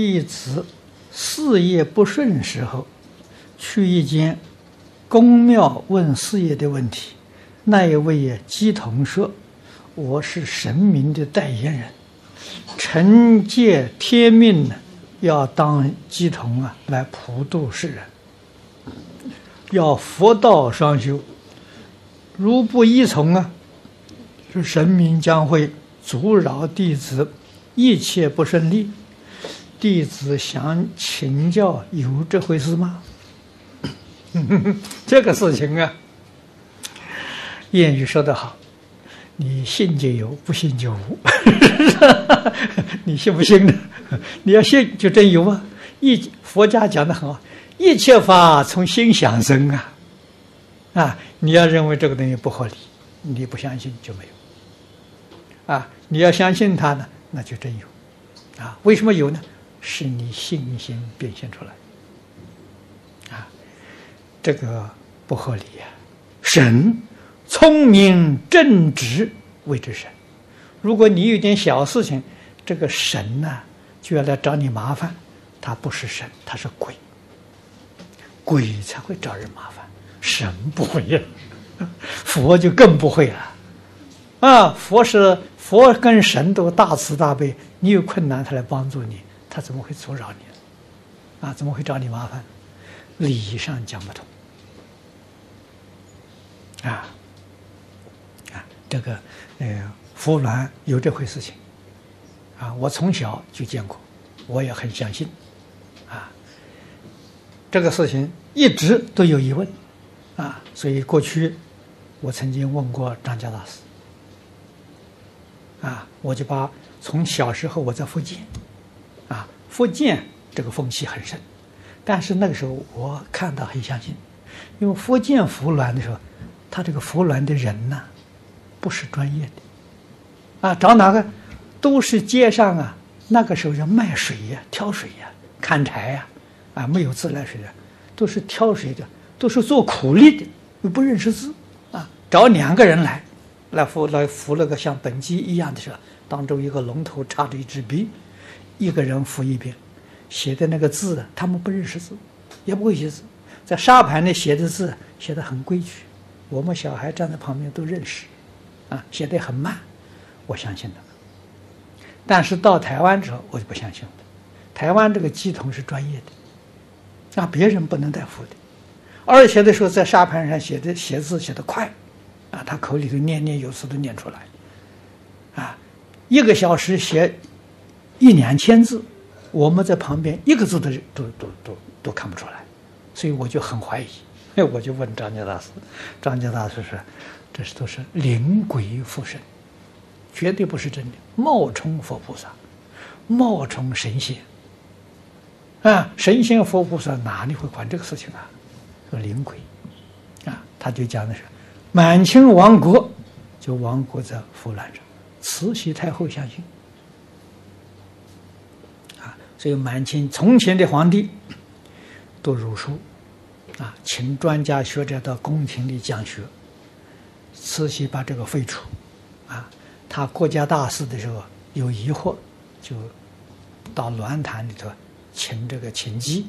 弟子事业不顺时候，去一间宫庙问事业的问题，那一位鸡童说：“我是神明的代言人，承接天命呢，要当鸡童啊，来普度世人，要佛道双修，如不依从啊，是神明将会阻扰弟子一切不顺利。”弟子想请教，有这回事吗？这个事情啊，谚语说得好，你信就有，不信就无。你信不信呢？你要信，就真有啊！一佛家讲得很好，一切法从心想生啊！啊，你要认为这个东西不合理，你不相信就没有。啊，你要相信它呢，那就真有。啊，为什么有呢？是你信心变现出来，啊，这个不合理呀！神聪明正直谓之神，如果你有点小事情，这个神呢就要来找你麻烦，他不是神，他是鬼，鬼才会找人麻烦，神不会呀，佛就更不会了，啊，佛是佛跟神都大慈大悲，你有困难他来帮助你。他怎么会阻扰你？啊，怎么会找你麻烦？理上讲不通。啊啊，这个呃，服鸾有这回事情。啊，我从小就见过，我也很相信。啊，这个事情一直都有疑问。啊，所以过去我曾经问过张家大师。啊，我就把从小时候我在福建。福建这个风气很盛，但是那个时候我看到很相信，因为福建服鸾的时候，他这个服鸾的人呢，不是专业的，啊，找哪个都是街上啊，那个时候要卖水呀、挑水呀、砍柴呀，啊，没有自来水的，都是挑水的，都是做苦力的，又不认识字，啊，找两个人来，来扶来扶那个像本机一样的时候，当中一个龙头插着一支笔。一个人扶一遍，写的那个字，他们不认识字，也不会写字，在沙盘里写的字写的很规矩，我们小孩站在旁边都认识，啊，写的很慢，我相信的。但是到台湾之后，我就不相信了。台湾这个乩童是专业的，啊，别人不能代服的，而且的时候在沙盘上写的写字写的快，啊，他口里头念念有词都念出来，啊，一个小时写。一两千字，我们在旁边一个字都都都都都看不出来，所以我就很怀疑。我就问张家大师，张家大师说：“这是都是灵鬼附身，绝对不是真的，冒充佛菩萨，冒充神仙。啊，神仙佛菩萨哪里会管这个事情啊？说灵鬼，啊，他就讲的是满清亡国，就亡国在服鸾上，慈禧太后相信。”所以满清从前的皇帝都儒书，啊，请专家学者到宫廷里讲学。慈禧把这个废除，啊，他国家大事的时候有疑惑，就到鸾坛里头请这个请乩，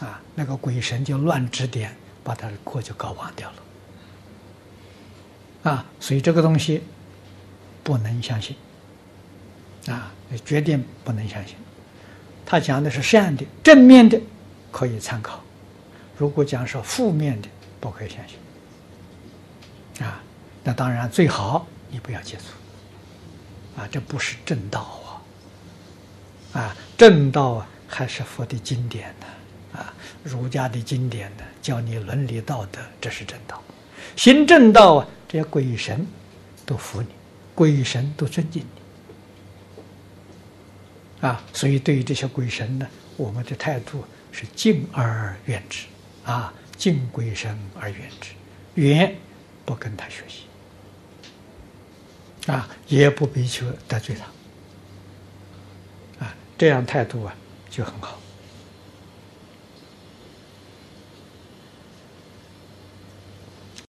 啊，那个鬼神就乱指点，把他的国就搞忘掉了，啊，所以这个东西不能相信。啊，决定不能相信。他讲的是善的、正面的，可以参考；如果讲说负面的，不可以相信。啊，那当然最好你不要接触。啊，这不是正道啊！啊，正道啊，还是佛的经典呢，啊，儒家的经典呢，教你伦理道德，这是正道。行正道啊，这些鬼神都服你，鬼神都尊敬你。啊，所以对于这些鬼神呢，我们的态度是敬而远之，啊，敬鬼神而远之，远不跟他学习，啊，也不必求得罪他，啊，这样态度啊就很好。